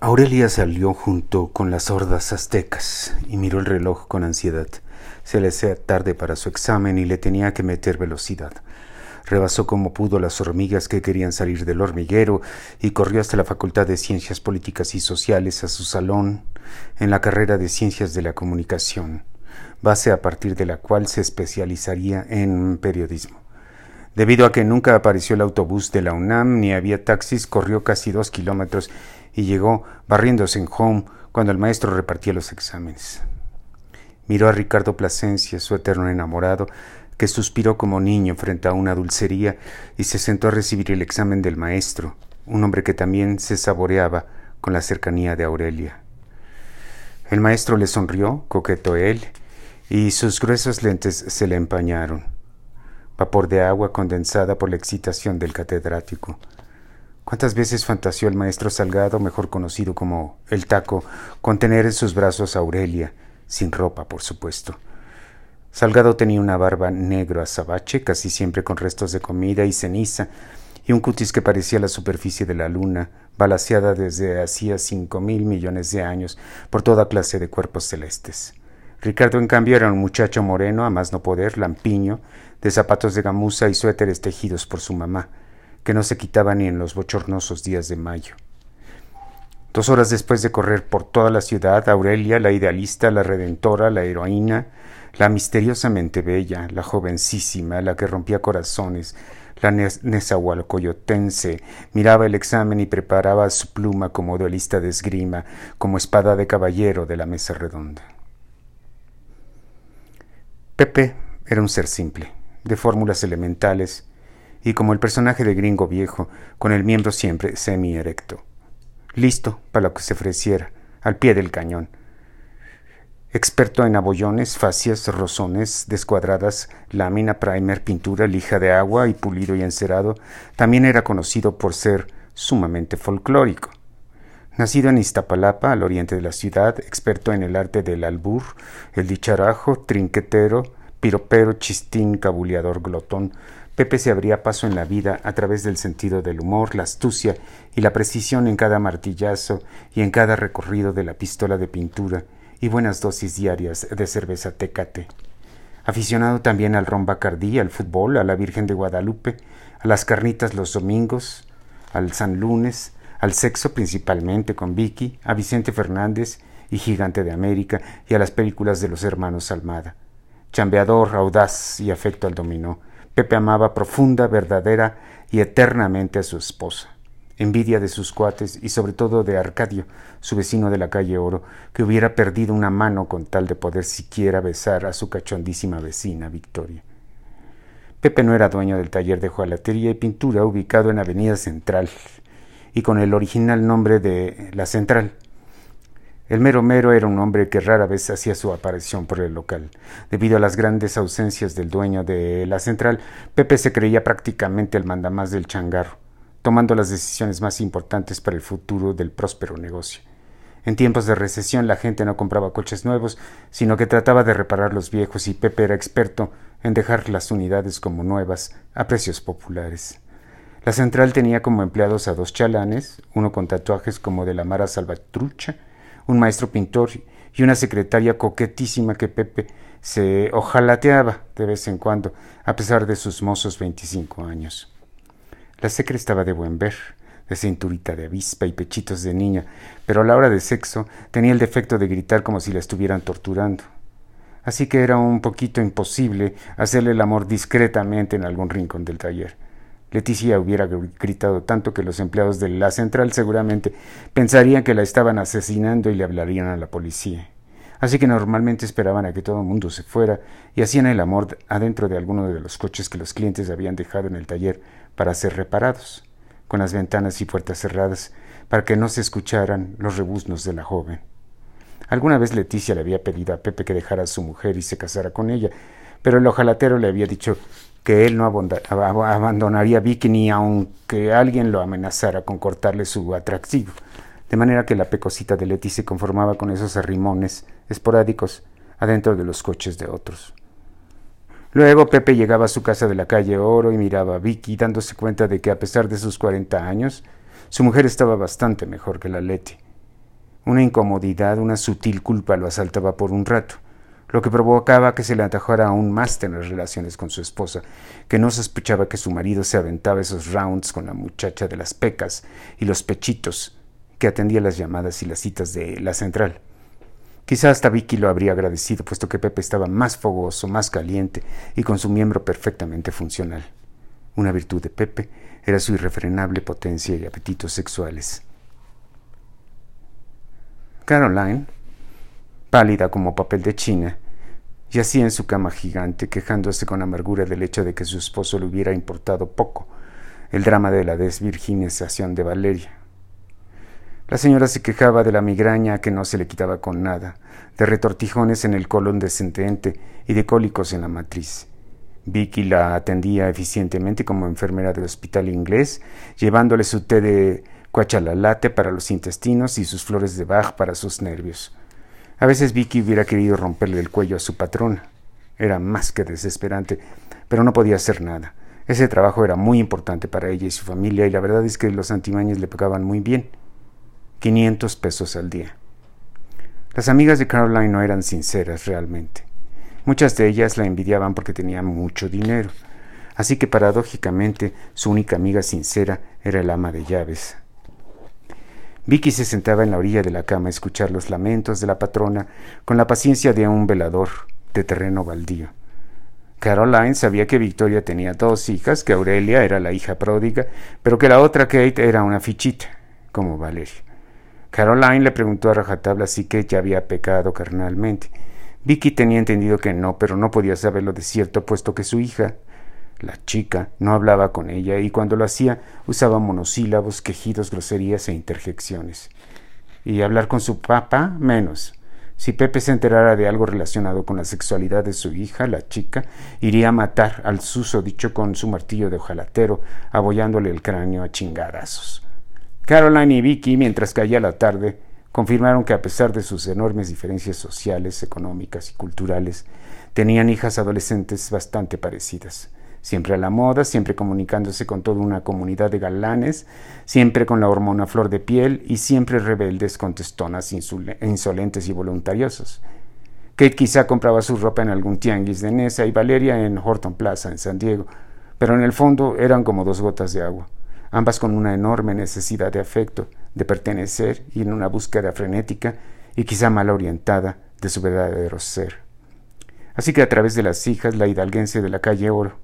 Aurelia salió junto con las hordas aztecas y miró el reloj con ansiedad. Se le hacía tarde para su examen y le tenía que meter velocidad. Rebasó como pudo las hormigas que querían salir del hormiguero y corrió hasta la Facultad de Ciencias Políticas y Sociales a su salón en la carrera de Ciencias de la Comunicación, base a partir de la cual se especializaría en periodismo. Debido a que nunca apareció el autobús de la UNAM ni había taxis, corrió casi dos kilómetros y llegó barriéndose en home cuando el maestro repartía los exámenes. Miró a Ricardo Plasencia, su eterno enamorado, que suspiró como niño frente a una dulcería y se sentó a recibir el examen del maestro, un hombre que también se saboreaba con la cercanía de Aurelia. El maestro le sonrió, coquetó él, y sus gruesos lentes se le empañaron. Vapor de agua condensada por la excitación del catedrático. ¿Cuántas veces fantaseó el maestro Salgado, mejor conocido como el taco, con tener en sus brazos a Aurelia, sin ropa, por supuesto? Salgado tenía una barba negro azabache, casi siempre con restos de comida y ceniza, y un cutis que parecía la superficie de la luna, balaseada desde hacía cinco mil millones de años por toda clase de cuerpos celestes. Ricardo, en cambio, era un muchacho moreno, a más no poder, lampiño, de zapatos de gamuza y suéteres tejidos por su mamá que no se quitaba ni en los bochornosos días de mayo. Dos horas después de correr por toda la ciudad, Aurelia, la idealista, la redentora, la heroína, la misteriosamente bella, la jovencísima, la que rompía corazones, la nezahualcoyotense, miraba el examen y preparaba su pluma como duelista de esgrima, como espada de caballero de la mesa redonda. Pepe era un ser simple, de fórmulas elementales, y como el personaje de gringo viejo, con el miembro siempre semi-erecto. Listo para lo que se ofreciera, al pie del cañón. Experto en abollones, fascias, rosones, descuadradas, lámina, primer, pintura, lija de agua y pulido y encerado, también era conocido por ser sumamente folclórico. Nacido en Iztapalapa, al oriente de la ciudad, experto en el arte del albur, el dicharajo, trinquetero, piropero, chistín, cabuleador, glotón, Pepe se abría paso en la vida a través del sentido del humor, la astucia y la precisión en cada martillazo y en cada recorrido de la pistola de pintura y buenas dosis diarias de cerveza tecate. Aficionado también al ron bacardí, al fútbol, a la Virgen de Guadalupe, a las carnitas los domingos, al San Lunes, al sexo principalmente con Vicky, a Vicente Fernández y Gigante de América y a las películas de los hermanos Almada. Chambeador, audaz y afecto al dominó Pepe amaba profunda, verdadera y eternamente a su esposa. Envidia de sus cuates y sobre todo de Arcadio, su vecino de la calle Oro, que hubiera perdido una mano con tal de poder siquiera besar a su cachondísima vecina Victoria. Pepe no era dueño del taller de joalatería y pintura ubicado en Avenida Central y con el original nombre de La Central, el mero mero era un hombre que rara vez hacía su aparición por el local. Debido a las grandes ausencias del dueño de la central, Pepe se creía prácticamente el mandamás del changarro, tomando las decisiones más importantes para el futuro del próspero negocio. En tiempos de recesión la gente no compraba coches nuevos, sino que trataba de reparar los viejos y Pepe era experto en dejar las unidades como nuevas a precios populares. La central tenía como empleados a dos chalanes, uno con tatuajes como de la Mara Salvatrucha, un maestro pintor y una secretaria coquetísima que Pepe se ojalateaba de vez en cuando, a pesar de sus mozos veinticinco años. La secre estaba de buen ver, de cinturita de avispa y pechitos de niña, pero a la hora de sexo tenía el defecto de gritar como si la estuvieran torturando. Así que era un poquito imposible hacerle el amor discretamente en algún rincón del taller. Leticia hubiera gritado tanto que los empleados de la central seguramente pensarían que la estaban asesinando y le hablarían a la policía. Así que normalmente esperaban a que todo el mundo se fuera y hacían el amor adentro de alguno de los coches que los clientes habían dejado en el taller para ser reparados, con las ventanas y puertas cerradas para que no se escucharan los rebuznos de la joven. Alguna vez Leticia le había pedido a Pepe que dejara a su mujer y se casara con ella, pero el ojalatero le había dicho que él no abandonaría Vicky ni aunque alguien lo amenazara con cortarle su atractivo. De manera que la pecosita de Leti se conformaba con esos arrimones esporádicos adentro de los coches de otros. Luego Pepe llegaba a su casa de la calle Oro y miraba a Vicky, dándose cuenta de que a pesar de sus cuarenta años, su mujer estaba bastante mejor que la Leti. Una incomodidad, una sutil culpa lo asaltaba por un rato, lo que provocaba que se le atajara aún más tener relaciones con su esposa, que no sospechaba que su marido se aventaba esos rounds con la muchacha de las pecas y los pechitos, que atendía las llamadas y las citas de la central. Quizá hasta Vicky lo habría agradecido, puesto que Pepe estaba más fogoso, más caliente y con su miembro perfectamente funcional. Una virtud de Pepe era su irrefrenable potencia y apetitos sexuales. Caroline, pálida como papel de china, yacía en su cama gigante, quejándose con amargura del hecho de que su esposo le hubiera importado poco el drama de la desvirginización de Valeria. La señora se quejaba de la migraña que no se le quitaba con nada, de retortijones en el colon descendente y de cólicos en la matriz. Vicky la atendía eficientemente como enfermera del hospital inglés, llevándole su té de cuachalalate para los intestinos y sus flores de Bach para sus nervios. A veces Vicky hubiera querido romperle el cuello a su patrona. Era más que desesperante, pero no podía hacer nada. Ese trabajo era muy importante para ella y su familia, y la verdad es que los antimañes le pagaban muy bien. 500 pesos al día. Las amigas de Caroline no eran sinceras realmente. Muchas de ellas la envidiaban porque tenía mucho dinero, así que paradójicamente su única amiga sincera era el ama de llaves. Vicky se sentaba en la orilla de la cama a escuchar los lamentos de la patrona con la paciencia de un velador de terreno baldío. Caroline sabía que Victoria tenía dos hijas, que Aurelia era la hija pródiga, pero que la otra Kate era una fichita, como Valeria. Caroline le preguntó a rajatabla si que ya había pecado carnalmente. Vicky tenía entendido que no, pero no podía saberlo de cierto, puesto que su hija, la chica, no hablaba con ella y cuando lo hacía usaba monosílabos, quejidos, groserías e interjecciones. Y hablar con su papá menos. Si Pepe se enterara de algo relacionado con la sexualidad de su hija, la chica, iría a matar al suso dicho con su martillo de ojalatero, abollándole el cráneo a chingarazos. Caroline y Vicky, mientras caía la tarde, confirmaron que a pesar de sus enormes diferencias sociales, económicas y culturales, tenían hijas adolescentes bastante parecidas. Siempre a la moda, siempre comunicándose con toda una comunidad de galanes, siempre con la hormona flor de piel y siempre rebeldes contestonas, insolentes y voluntariosas. Kate quizá compraba su ropa en algún tianguis de Nesa y Valeria en Horton Plaza, en San Diego, pero en el fondo eran como dos gotas de agua ambas con una enorme necesidad de afecto, de pertenecer y en una búsqueda frenética y quizá mal orientada de su verdadero ser. Así que a través de las hijas, la hidalguense de la calle Oro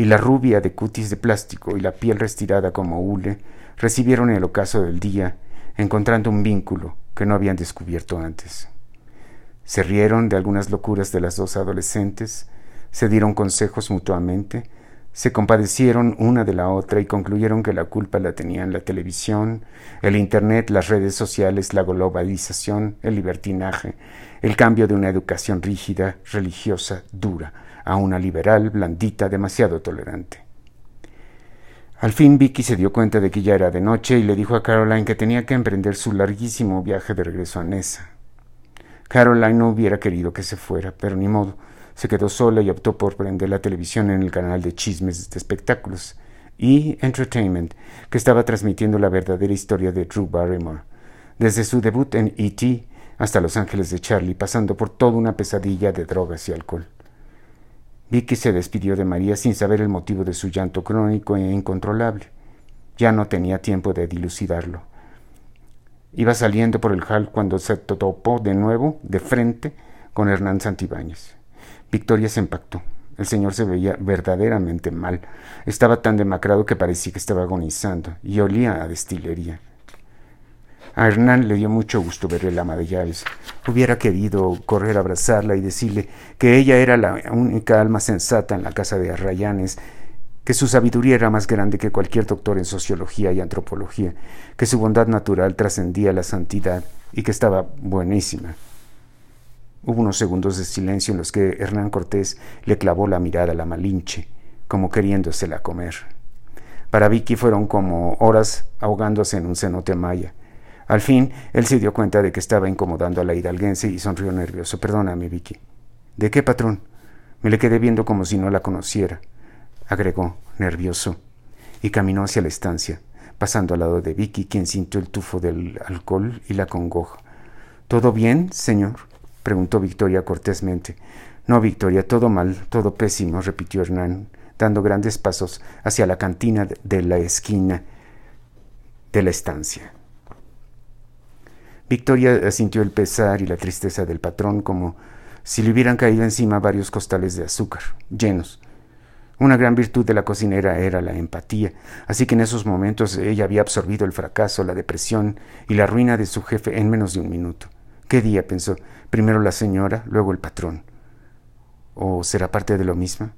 y la rubia de cutis de plástico y la piel restirada como hule recibieron el ocaso del día, encontrando un vínculo que no habían descubierto antes. Se rieron de algunas locuras de las dos adolescentes, se dieron consejos mutuamente, se compadecieron una de la otra y concluyeron que la culpa la tenían la televisión, el Internet, las redes sociales, la globalización, el libertinaje, el cambio de una educación rígida, religiosa, dura, a una liberal, blandita, demasiado tolerante. Al fin Vicky se dio cuenta de que ya era de noche y le dijo a Caroline que tenía que emprender su larguísimo viaje de regreso a Nessa. Caroline no hubiera querido que se fuera, pero ni modo se quedó sola y optó por prender la televisión en el canal de chismes de espectáculos y Entertainment, que estaba transmitiendo la verdadera historia de Drew Barrymore, desde su debut en E.T. hasta Los Ángeles de Charlie, pasando por toda una pesadilla de drogas y alcohol. Vicky se despidió de María sin saber el motivo de su llanto crónico e incontrolable. Ya no tenía tiempo de dilucidarlo. Iba saliendo por el hall cuando se topó de nuevo, de frente, con Hernán Santibáñez. Victoria se impactó. El señor se veía verdaderamente mal. Estaba tan demacrado que parecía que estaba agonizando y olía a destilería. A Hernán le dio mucho gusto ver el ama de llaves. Hubiera querido correr a abrazarla y decirle que ella era la única alma sensata en la casa de Arrayanes, que su sabiduría era más grande que cualquier doctor en sociología y antropología, que su bondad natural trascendía la santidad y que estaba buenísima. Hubo unos segundos de silencio en los que Hernán Cortés le clavó la mirada a la Malinche, como queriéndosela comer. Para Vicky fueron como horas ahogándose en un cenote maya. Al fin, él se dio cuenta de que estaba incomodando a la hidalguense y sonrió nervioso. Perdóname, Vicky. ¿De qué, patrón? Me le quedé viendo como si no la conociera, agregó, nervioso, y caminó hacia la estancia, pasando al lado de Vicky, quien sintió el tufo del alcohol y la congoja ¿Todo bien, señor? preguntó Victoria cortésmente. No, Victoria, todo mal, todo pésimo, repitió Hernán, dando grandes pasos hacia la cantina de la esquina de la estancia. Victoria sintió el pesar y la tristeza del patrón como si le hubieran caído encima varios costales de azúcar, llenos. Una gran virtud de la cocinera era la empatía, así que en esos momentos ella había absorbido el fracaso, la depresión y la ruina de su jefe en menos de un minuto. ¿Qué día? pensó. Primero la señora, luego el patrón. ¿O será parte de lo mismo?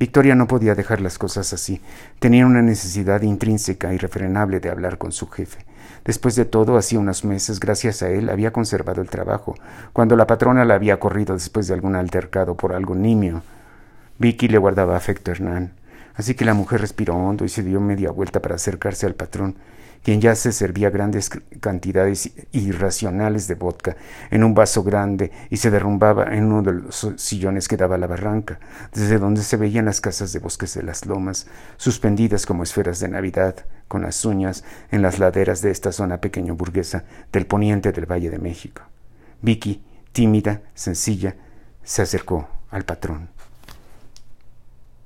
Victoria no podía dejar las cosas así. Tenía una necesidad intrínseca y refrenable de hablar con su jefe. Después de todo, hacía unos meses, gracias a él, había conservado el trabajo, cuando la patrona la había corrido después de algún altercado por algo nimio. Vicky le guardaba afecto a Hernán, así que la mujer respiró hondo y se dio media vuelta para acercarse al patrón quien ya se servía grandes cantidades irracionales de vodka en un vaso grande y se derrumbaba en uno de los sillones que daba a la barranca, desde donde se veían las casas de bosques de las lomas, suspendidas como esferas de Navidad, con las uñas en las laderas de esta zona pequeño burguesa del poniente del Valle de México. Vicky, tímida, sencilla, se acercó al patrón.